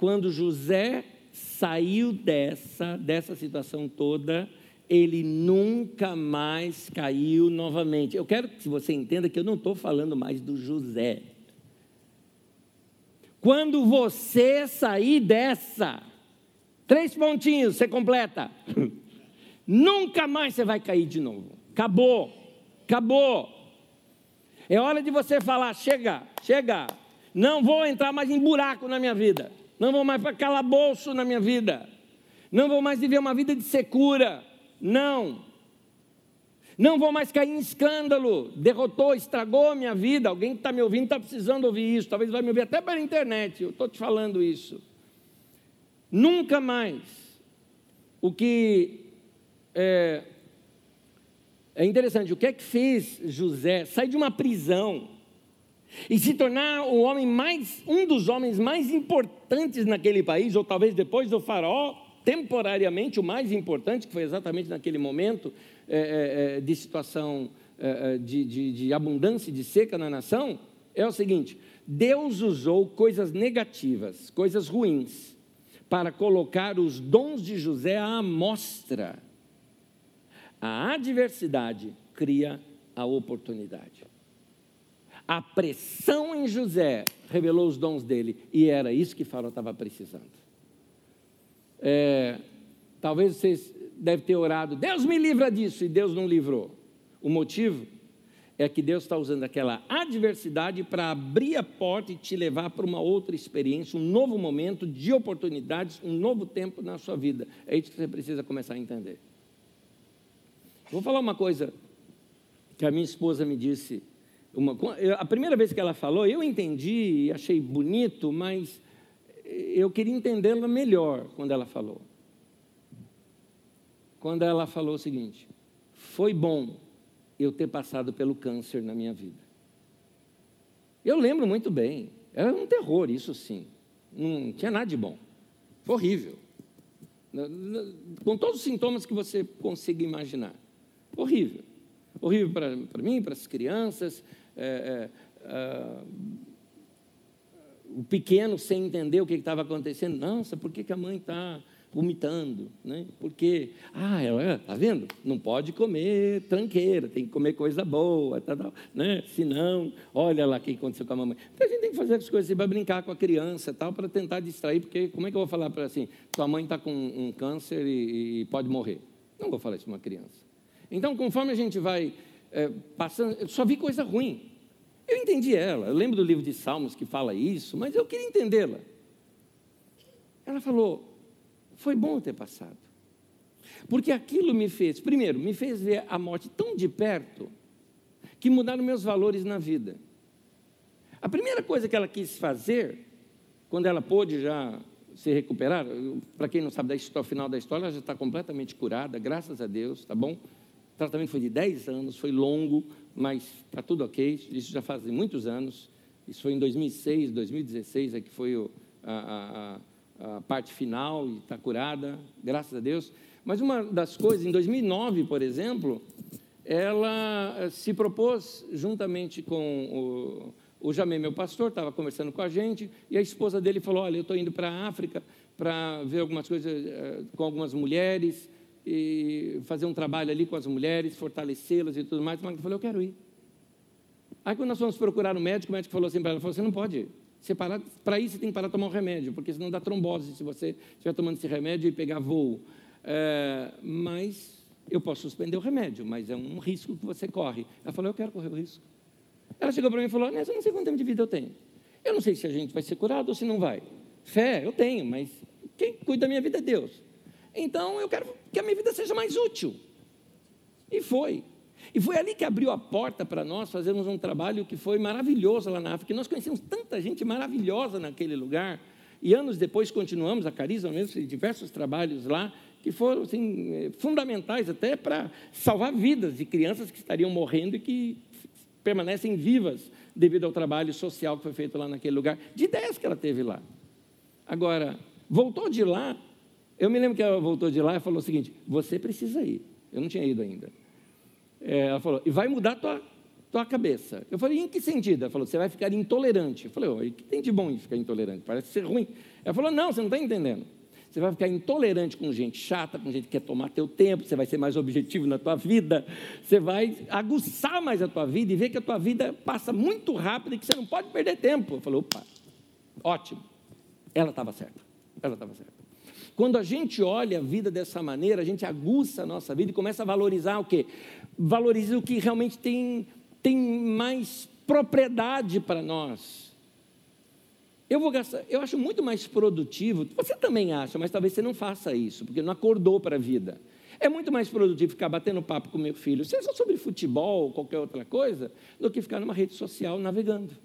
quando José saiu dessa, dessa situação toda, ele nunca mais caiu novamente. Eu quero que você entenda que eu não estou falando mais do José. Quando você sair dessa, três pontinhos, você completa. Nunca mais você vai cair de novo. Acabou. Acabou. É hora de você falar: chega, chega. Não vou entrar mais em buraco na minha vida. Não vou mais para calabouço na minha vida. Não vou mais viver uma vida de secura. Não. Não vou mais cair em escândalo. Derrotou, estragou a minha vida. Alguém que está me ouvindo está precisando ouvir isso. Talvez vai me ouvir até pela internet. Eu estou te falando isso. Nunca mais. O que é, é interessante, o que é que fez José sair de uma prisão e se tornar o homem mais, um dos homens mais importantes naquele país, ou talvez depois do faraó, temporariamente o mais importante, que foi exatamente naquele momento é, é, é de situação é, é, de, de, de abundância e de seca na nação, é o seguinte: Deus usou coisas negativas, coisas ruins, para colocar os dons de José à amostra a adversidade cria a oportunidade. A pressão em José revelou os dons dele e era isso que Faraó estava precisando. É, talvez vocês devem ter orado, Deus me livra disso, e Deus não livrou. O motivo é que Deus está usando aquela adversidade para abrir a porta e te levar para uma outra experiência, um novo momento de oportunidades, um novo tempo na sua vida. É isso que você precisa começar a entender. Vou falar uma coisa que a minha esposa me disse. Uma, a primeira vez que ela falou, eu entendi achei bonito, mas eu queria entendê-la melhor quando ela falou. Quando ela falou o seguinte: foi bom eu ter passado pelo câncer na minha vida. Eu lembro muito bem, era um terror, isso sim. Não tinha nada de bom. Foi horrível. Com todos os sintomas que você consiga imaginar. Horrível. Horrível para mim, para as crianças. É, é, é, o pequeno sem entender o que estava acontecendo. Nossa, por que, que a mãe está vomitando? Né? Porque, ah, ela, tá vendo? Não pode comer tranqueira, tem que comer coisa boa, tá, tá, né? senão, olha lá o que aconteceu com a mamãe. Então a gente tem que fazer as coisas assim, para brincar com a criança tal, para tentar distrair, porque como é que eu vou falar para assim, tua mãe está com um câncer e, e pode morrer? Não vou falar isso para uma criança. Então, conforme a gente vai é, passando, eu só vi coisa ruim. Eu entendi ela, eu lembro do livro de Salmos que fala isso, mas eu queria entendê-la. Ela falou: foi bom ter passado. Porque aquilo me fez, primeiro, me fez ver a morte tão de perto, que mudaram meus valores na vida. A primeira coisa que ela quis fazer, quando ela pôde já se recuperar, para quem não sabe da final da história, ela já está completamente curada, graças a Deus, tá bom? tratamento foi de 10 anos, foi longo, mas está tudo ok. Isso já faz muitos anos. Isso foi em 2006, 2016 é que foi o, a, a, a parte final e está curada, graças a Deus. Mas uma das coisas, em 2009, por exemplo, ela eh, se propôs, juntamente com o, o meu pastor, estava conversando com a gente, e a esposa dele falou: Olha, eu estou indo para a África para ver algumas coisas eh, com algumas mulheres, fazer um trabalho ali com as mulheres, fortalecê-las e tudo mais. Magda falou: Eu quero ir. Aí, quando nós fomos procurar o médico, o médico falou assim para ela: Você não pode ir. Para isso, você tem que parar de tomar um remédio, porque senão dá trombose se você estiver tomando esse remédio e pegar voo. É, mas eu posso suspender o remédio, mas é um risco que você corre. Ela falou, eu quero correr o risco. Ela chegou para mim e falou, Nessa, eu não sei quanto tempo de vida eu tenho. Eu não sei se a gente vai ser curado ou se não vai. Fé, eu tenho, mas quem cuida da minha vida é Deus. Então eu quero que a minha vida seja mais útil. E foi. E foi ali que abriu a porta para nós fazermos um trabalho que foi maravilhoso lá na África. Nós conhecemos tanta gente maravilhosa naquele lugar. E anos depois continuamos, a Carisma mesmo, diversos trabalhos lá, que foram assim, eh, fundamentais até para salvar vidas de crianças que estariam morrendo e que permanecem vivas devido ao trabalho social que foi feito lá naquele lugar, de ideias que ela teve lá. Agora, voltou de lá, eu me lembro que ela voltou de lá e falou o seguinte: você precisa ir. Eu não tinha ido ainda. É, ela falou, e vai mudar tua, tua cabeça. Eu falei, em que sentido? Ela falou, você vai ficar intolerante. Eu falei, o que tem de bom em ficar intolerante? Parece ser ruim. Ela falou, não, você não está entendendo. Você vai ficar intolerante com gente chata, com gente que quer tomar teu tempo, você vai ser mais objetivo na tua vida, você vai aguçar mais a tua vida e ver que a tua vida passa muito rápido e que você não pode perder tempo. Eu falei, opa, ótimo. Ela estava certa. Ela estava certa. Quando a gente olha a vida dessa maneira, a gente aguça a nossa vida e começa a valorizar o quê? Valoriza o que realmente tem, tem mais propriedade para nós. Eu vou gastar, eu acho muito mais produtivo, você também acha, mas talvez você não faça isso, porque não acordou para a vida. É muito mais produtivo ficar batendo papo com meu filho, seja sobre futebol ou qualquer outra coisa, do que ficar numa rede social navegando.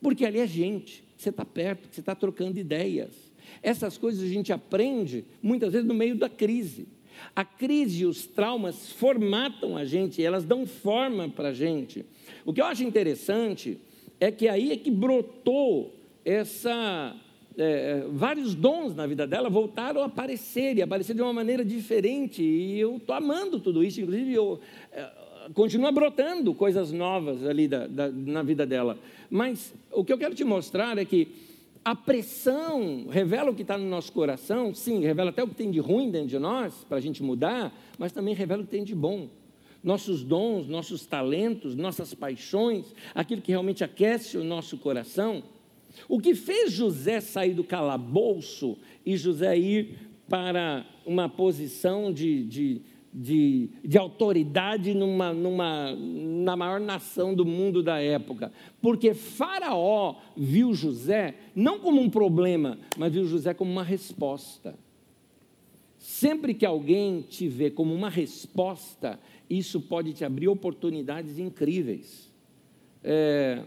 Porque ali é gente, você está perto, você está trocando ideias. Essas coisas a gente aprende muitas vezes no meio da crise. A crise e os traumas formatam a gente, elas dão forma para a gente. O que eu acho interessante é que aí é que brotou essa. É, vários dons na vida dela voltaram a aparecer e aparecer de uma maneira diferente. E eu estou amando tudo isso, inclusive eu. É, continua brotando coisas novas ali da, da, na vida dela. Mas o que eu quero te mostrar é que a pressão revela o que está no nosso coração, sim, revela até o que tem de ruim dentro de nós, para a gente mudar, mas também revela o que tem de bom. Nossos dons, nossos talentos, nossas paixões, aquilo que realmente aquece o nosso coração. O que fez José sair do calabouço e José ir para uma posição de, de de, de autoridade numa, numa, na maior nação do mundo da época. Porque Faraó viu José não como um problema, mas viu José como uma resposta. Sempre que alguém te vê como uma resposta, isso pode te abrir oportunidades incríveis. É,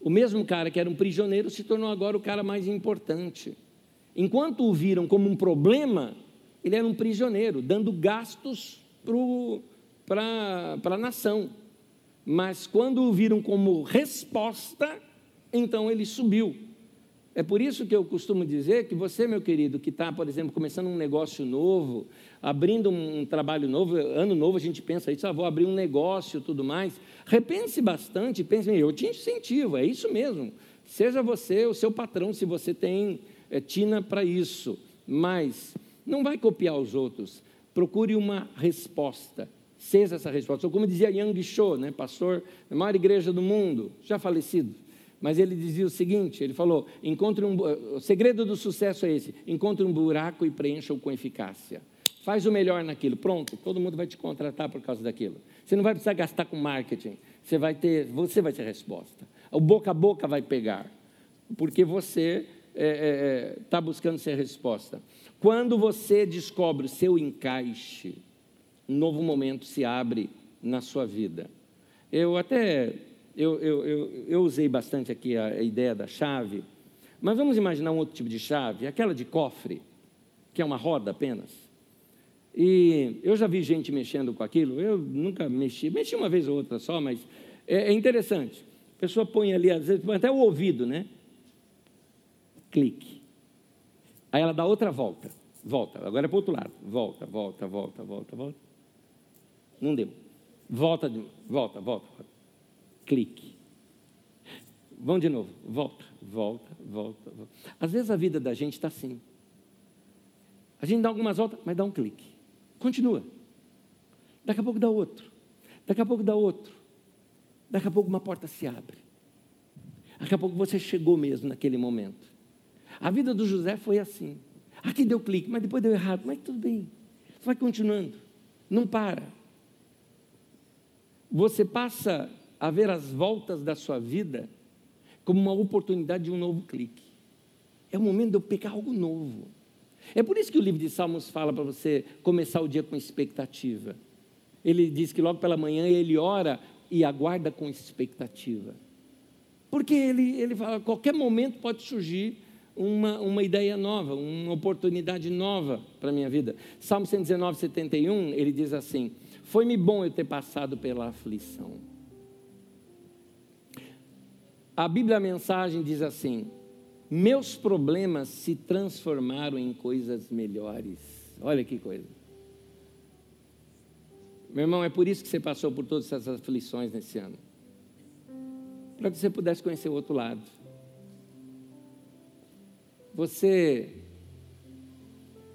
o mesmo cara que era um prisioneiro se tornou agora o cara mais importante. Enquanto o viram como um problema, ele era um prisioneiro, dando gastos para a nação. Mas quando o viram como resposta, então ele subiu. É por isso que eu costumo dizer que você, meu querido, que está, por exemplo, começando um negócio novo, abrindo um trabalho novo, ano novo a gente pensa isso, ah, vou abrir um negócio tudo mais. Repense bastante, pense, eu te incentivo, é isso mesmo. Seja você o seu patrão, se você tem é, tina para isso. Mas não vai copiar os outros. Procure uma resposta. Seja essa resposta. Ou como dizia Yang Cho, né, pastor da maior igreja do mundo, já falecido. Mas ele dizia o seguinte: ele falou, encontre um, o segredo do sucesso é esse: encontre um buraco e preencha-o com eficácia. Faz o melhor naquilo. Pronto, todo mundo vai te contratar por causa daquilo. Você não vai precisar gastar com marketing. Você vai ter, você vai ter resposta. O boca a boca vai pegar, porque você está é, é, buscando ser resposta. Quando você descobre o seu encaixe, um novo momento se abre na sua vida. Eu até eu, eu, eu, eu usei bastante aqui a, a ideia da chave, mas vamos imaginar um outro tipo de chave, aquela de cofre, que é uma roda apenas. E eu já vi gente mexendo com aquilo, eu nunca mexi, mexi uma vez ou outra só, mas é, é interessante. A pessoa põe ali, às vezes, até o ouvido, né? clique. Aí ela dá outra volta, volta, agora é para o outro lado, volta, volta, volta, volta, volta. Não deu. Volta, volta, volta, volta. Clique. Vamos de novo, volta, volta, volta, volta. Às vezes a vida da gente está assim. A gente dá algumas voltas, mas dá um clique. Continua. Daqui a pouco dá outro. Daqui a pouco dá outro. Daqui a pouco uma porta se abre. Daqui a pouco você chegou mesmo naquele momento. A vida do José foi assim. Aqui deu clique, mas depois deu errado. Mas tudo bem. Você vai continuando. Não para. Você passa a ver as voltas da sua vida como uma oportunidade de um novo clique. É o momento de eu pegar algo novo. É por isso que o livro de Salmos fala para você começar o dia com expectativa. Ele diz que logo pela manhã ele ora e aguarda com expectativa. Porque ele, ele fala, qualquer momento pode surgir uma, uma ideia nova, uma oportunidade nova para a minha vida. Salmo 119, 71, ele diz assim: Foi-me bom eu ter passado pela aflição. A Bíblia, a mensagem diz assim: Meus problemas se transformaram em coisas melhores. Olha que coisa. Meu irmão, é por isso que você passou por todas essas aflições nesse ano para que você pudesse conhecer o outro lado. Você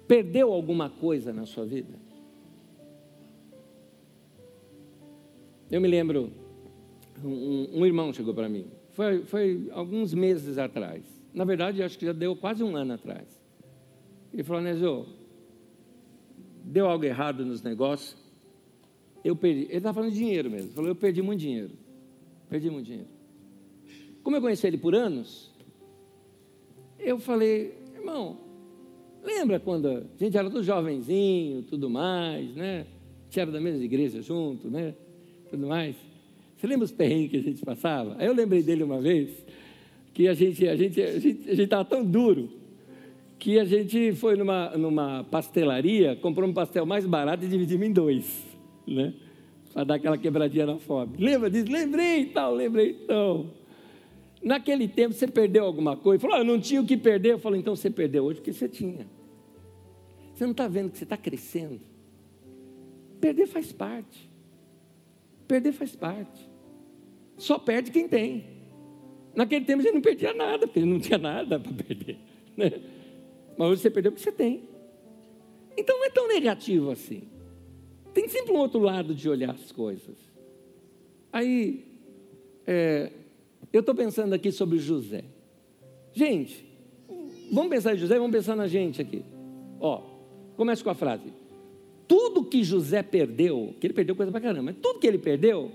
perdeu alguma coisa na sua vida? Eu me lembro, um, um irmão chegou para mim, foi, foi alguns meses atrás. Na verdade, acho que já deu quase um ano atrás. Ele falou, Nézio, deu algo errado nos negócios. Eu perdi. Ele estava falando de dinheiro mesmo. Ele falou, eu perdi muito dinheiro. Perdi muito dinheiro. Como eu conheci ele por anos, eu falei, irmão, lembra quando a gente era tudo jovenzinho, tudo mais, né? A gente era da mesma igreja junto, né? Tudo mais. Você lembra os perrengues que a gente passava? Aí eu lembrei dele uma vez, que a gente a gente a gente estava tão duro que a gente foi numa, numa pastelaria, comprou um pastel mais barato e dividimos em dois, né? Para dar aquela quebradinha na fome. Lembra disso? Lembrei e tal, lembrei então. Naquele tempo você perdeu alguma coisa. Falou, ah, eu não tinha o que perder. Eu falo, então você perdeu hoje porque você tinha. Você não está vendo que você está crescendo. Perder faz parte. Perder faz parte. Só perde quem tem. Naquele tempo você não perdia nada, porque não tinha nada para perder. Né? Mas hoje você perdeu porque você tem. Então não é tão negativo assim. Tem sempre um outro lado de olhar as coisas. Aí, é, eu estou pensando aqui sobre José. Gente, vamos pensar em José, vamos pensar na gente aqui. Ó, começa com a frase. Tudo que José perdeu, que ele perdeu coisa pra caramba, mas tudo que ele perdeu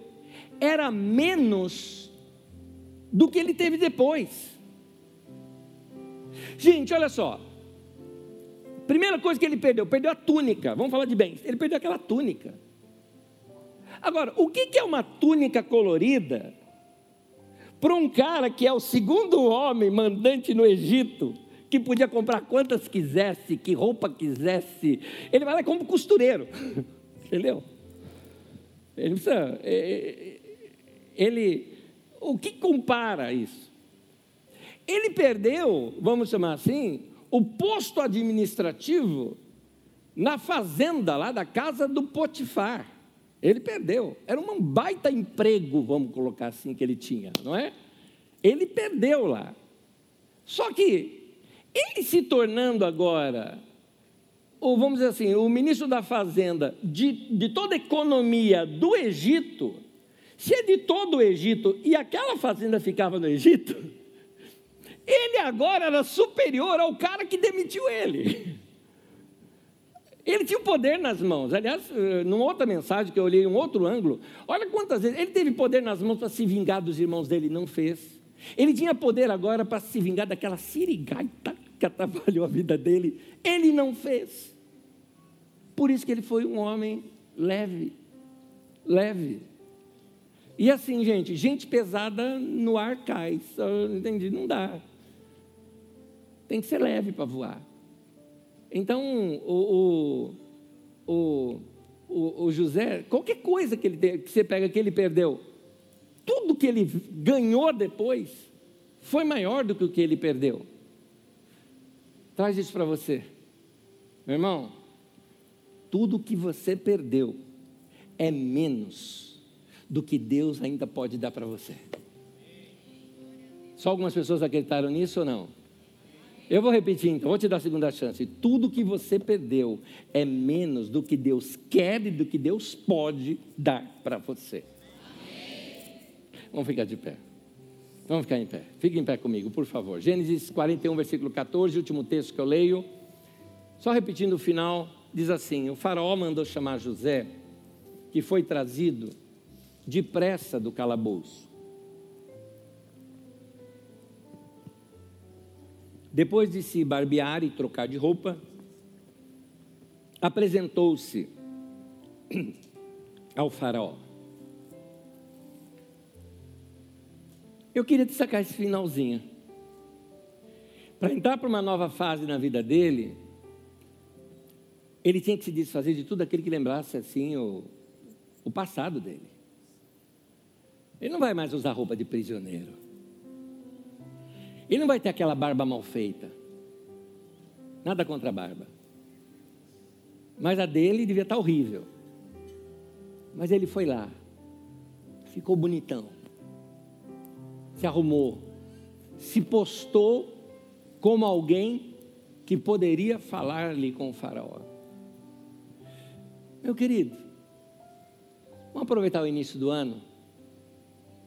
era menos do que ele teve depois. Gente, olha só. Primeira coisa que ele perdeu, perdeu a túnica. Vamos falar de bens. Ele perdeu aquela túnica. Agora, o que é uma túnica colorida para um cara que é o segundo homem mandante no Egito, que podia comprar quantas quisesse, que roupa quisesse, ele vai lá como costureiro, entendeu? Ele precisa, é, é, ele, o que compara isso? Ele perdeu, vamos chamar assim, o posto administrativo na fazenda lá da casa do Potifar. Ele perdeu. Era um baita emprego, vamos colocar assim, que ele tinha, não é? Ele perdeu lá. Só que ele se tornando agora, ou vamos dizer assim, o ministro da Fazenda de, de toda a economia do Egito, se é de todo o Egito e aquela fazenda ficava no Egito, ele agora era superior ao cara que demitiu ele. Ele tinha o poder nas mãos. Aliás, eh, numa outra mensagem que eu olhei em um outro ângulo, olha quantas vezes ele teve poder nas mãos para se vingar dos irmãos dele, não fez. Ele tinha poder agora para se vingar daquela sirigaita que atrapalhou a vida dele, ele não fez. Por isso que ele foi um homem leve, leve. E assim, gente, gente pesada no ar cai, só, entendi, não dá. Tem que ser leve para voar. Então, o, o, o, o, José, qualquer coisa que, ele, que você pega que ele perdeu, tudo que ele ganhou depois foi maior do que o que ele perdeu. traz isso para você. Meu irmão, tudo que você perdeu é menos do que Deus ainda pode dar para você. Só algumas pessoas acreditaram nisso ou não? Eu vou repetir então, vou te dar a segunda chance. Tudo que você perdeu é menos do que Deus quer e do que Deus pode dar para você. Vamos ficar de pé. Vamos ficar em pé. Fique em pé comigo, por favor. Gênesis 41, versículo 14, último texto que eu leio. Só repetindo o final, diz assim: O faraó mandou chamar José, que foi trazido depressa do calabouço. Depois de se barbear e trocar de roupa, apresentou-se ao faraó. Eu queria destacar esse finalzinho. Para entrar para uma nova fase na vida dele, ele tinha que se desfazer de tudo aquilo que lembrasse assim o, o passado dele. Ele não vai mais usar roupa de prisioneiro. Ele não vai ter aquela barba mal feita. Nada contra a barba. Mas a dele devia estar horrível. Mas ele foi lá. Ficou bonitão. Se arrumou. Se postou como alguém que poderia falar ali com o faraó. Meu querido, vamos aproveitar o início do ano.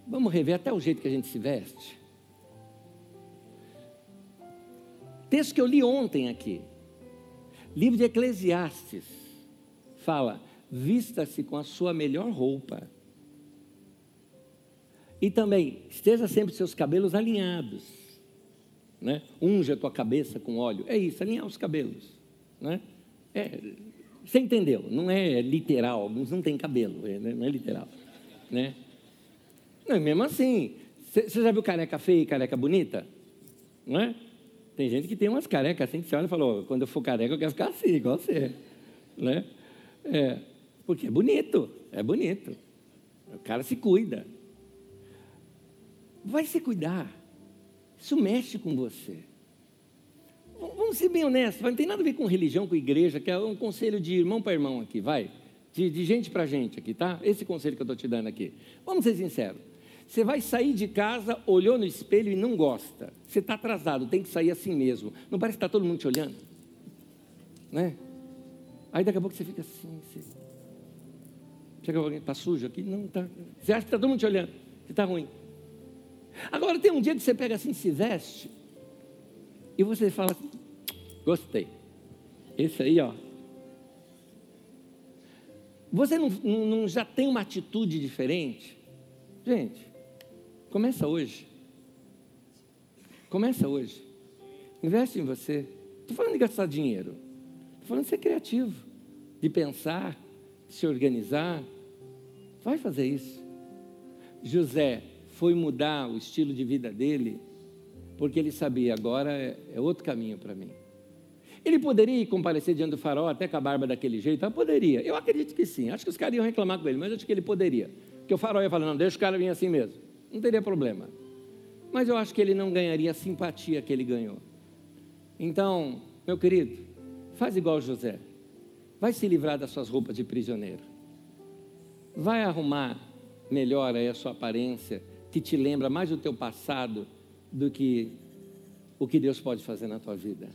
Vamos rever até o jeito que a gente se veste. Texto que eu li ontem aqui. Livro de Eclesiastes. Fala: vista-se com a sua melhor roupa. E também, esteja sempre seus cabelos alinhados. Né? Unja a tua cabeça com óleo. É isso, alinhar os cabelos. Né? É, você entendeu? Não é literal, alguns não têm cabelo, é, né? não é literal. Né? Não, mesmo assim, você já viu careca feia e careca bonita? Não é? Tem gente que tem umas carecas assim que você olha e fala, oh, quando eu for careca eu quero ficar assim, igual você. Né? É, porque é bonito, é bonito. O cara se cuida. Vai se cuidar. Isso mexe com você. Vamos ser bem honestos, não tem nada a ver com religião, com igreja, que é um conselho de irmão para irmão aqui, vai. De, de gente para gente aqui, tá? Esse conselho que eu estou te dando aqui. Vamos ser sinceros. Você vai sair de casa, olhou no espelho e não gosta. Você está atrasado, tem que sair assim mesmo. Não parece que está todo mundo te olhando? Né? Aí daqui a pouco você fica assim. Você... Chega alguém, está sujo aqui? Não, está. Você acha que está todo mundo te olhando, que está ruim. Agora tem um dia que você pega assim, se veste, e você fala assim, gostei. Esse aí, ó. Você não, não já tem uma atitude diferente? Gente, Começa hoje. Começa hoje. Investe em você. Estou falando de gastar dinheiro. Estou falando de ser criativo, de pensar, de se organizar. Vai fazer isso. José foi mudar o estilo de vida dele, porque ele sabia, agora é, é outro caminho para mim. Ele poderia comparecer diante do farol até com a barba daquele jeito? Eu poderia. Eu acredito que sim. Acho que os caras iam reclamar com ele, mas acho que ele poderia. Porque o farol ia falar, não, deixa o cara vir assim mesmo não teria problema. Mas eu acho que ele não ganharia a simpatia que ele ganhou. Então, meu querido, faz igual José. Vai se livrar das suas roupas de prisioneiro. Vai arrumar melhor aí a sua aparência, que te lembra mais do teu passado do que o que Deus pode fazer na tua vida.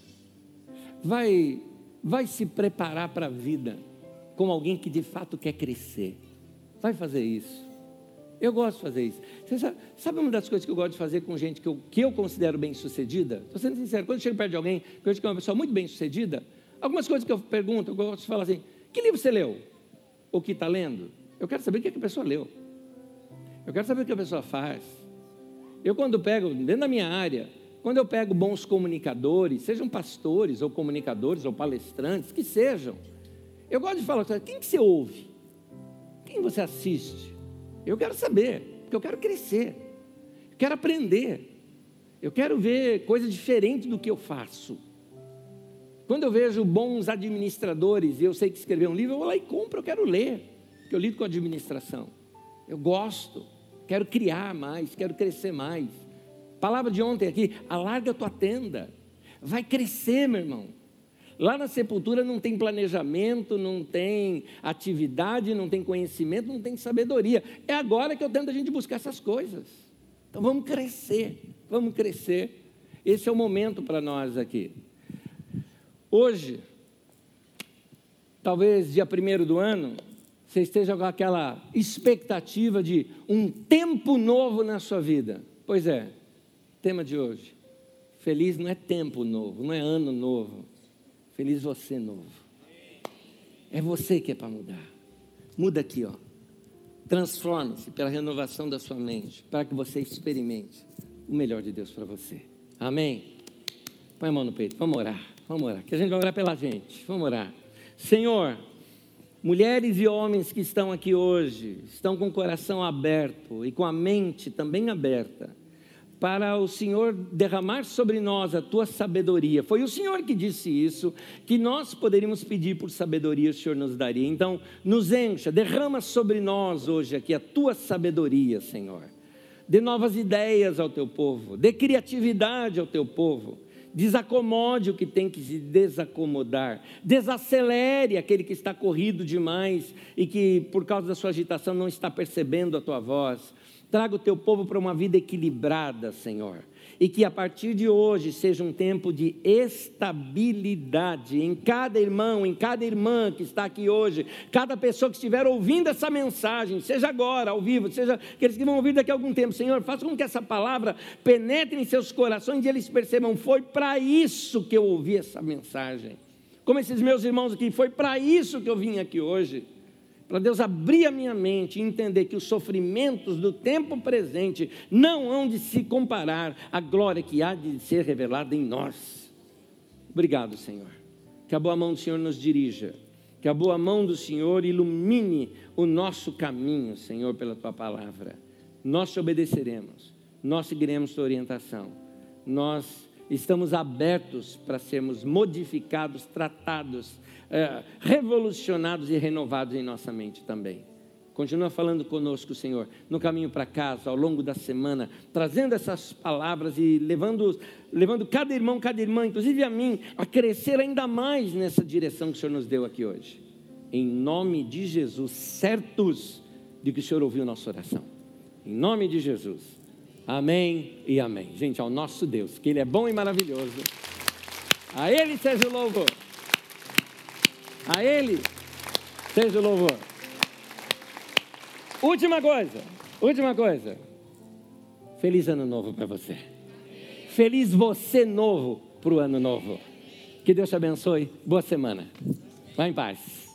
Vai, vai se preparar para a vida como alguém que de fato quer crescer. Vai fazer isso. Eu gosto de fazer isso. Sabe, sabe, uma das coisas que eu gosto de fazer com gente que eu, que eu considero bem sucedida? Estou sendo sincero, quando eu chego perto de alguém que eu vejo que é uma pessoa muito bem sucedida, algumas coisas que eu pergunto, eu gosto de falar assim: que livro você leu? O que está lendo? Eu quero saber o que, é que a pessoa leu. Eu quero saber o que a pessoa faz. Eu, quando pego, dentro da minha área, quando eu pego bons comunicadores, sejam pastores ou comunicadores ou palestrantes, que sejam, eu gosto de falar, quem que você ouve? Quem você assiste? Eu quero saber, porque eu quero crescer, eu quero aprender, eu quero ver coisas diferentes do que eu faço. Quando eu vejo bons administradores e eu sei que escrever um livro, eu vou lá e compro, eu quero ler, porque eu lido com administração. Eu gosto, quero criar mais, quero crescer mais. Palavra de ontem aqui, alarga a tua tenda. vai crescer, meu irmão. Lá na sepultura não tem planejamento, não tem atividade, não tem conhecimento, não tem sabedoria. É agora que eu tento a gente buscar essas coisas. Então vamos crescer, vamos crescer. Esse é o momento para nós aqui. Hoje, talvez dia primeiro do ano, você esteja com aquela expectativa de um tempo novo na sua vida. Pois é, tema de hoje. Feliz não é tempo novo, não é ano novo. Feliz você novo. É você que é para mudar. Muda aqui, ó. Transforme-se pela renovação da sua mente, para que você experimente o melhor de Deus para você. Amém? Põe a mão no peito, vamos orar, vamos orar, que a gente vai orar pela gente, vamos orar. Senhor, mulheres e homens que estão aqui hoje, estão com o coração aberto e com a mente também aberta, para o Senhor derramar sobre nós a tua sabedoria. Foi o Senhor que disse isso, que nós poderíamos pedir por sabedoria, o Senhor nos daria. Então, nos encha, derrama sobre nós hoje aqui a tua sabedoria, Senhor. Dê novas ideias ao teu povo, dê criatividade ao teu povo. Desacomode o que tem que se desacomodar. Desacelere aquele que está corrido demais e que, por causa da sua agitação, não está percebendo a tua voz. Traga o teu povo para uma vida equilibrada, Senhor. E que a partir de hoje seja um tempo de estabilidade em cada irmão, em cada irmã que está aqui hoje, cada pessoa que estiver ouvindo essa mensagem, seja agora, ao vivo, seja aqueles que vão ouvir daqui a algum tempo. Senhor, faça com que essa palavra penetre em seus corações e eles percebam: foi para isso que eu ouvi essa mensagem. Como esses meus irmãos aqui, foi para isso que eu vim aqui hoje para Deus abrir a minha mente e entender que os sofrimentos do tempo presente não hão de se comparar à glória que há de ser revelada em nós. Obrigado, Senhor. Que a boa mão do Senhor nos dirija, que a boa mão do Senhor ilumine o nosso caminho, Senhor, pela tua palavra. Nós te obedeceremos, nós seguiremos tua orientação, nós estamos abertos para sermos modificados, tratados é, revolucionados e renovados em nossa mente também. Continua falando conosco, Senhor, no caminho para casa, ao longo da semana, trazendo essas palavras e levando, levando cada irmão, cada irmã, inclusive a mim, a crescer ainda mais nessa direção que o Senhor nos deu aqui hoje. Em nome de Jesus, certos de que o Senhor ouviu nossa oração. Em nome de Jesus. Amém e amém. Gente, ao nosso Deus, que Ele é bom e maravilhoso. A Ele seja o louvor. A Ele seja o louvor. Última coisa, última coisa. Feliz ano novo para você. Feliz você novo para o ano novo. Que Deus te abençoe. Boa semana. Vá em paz.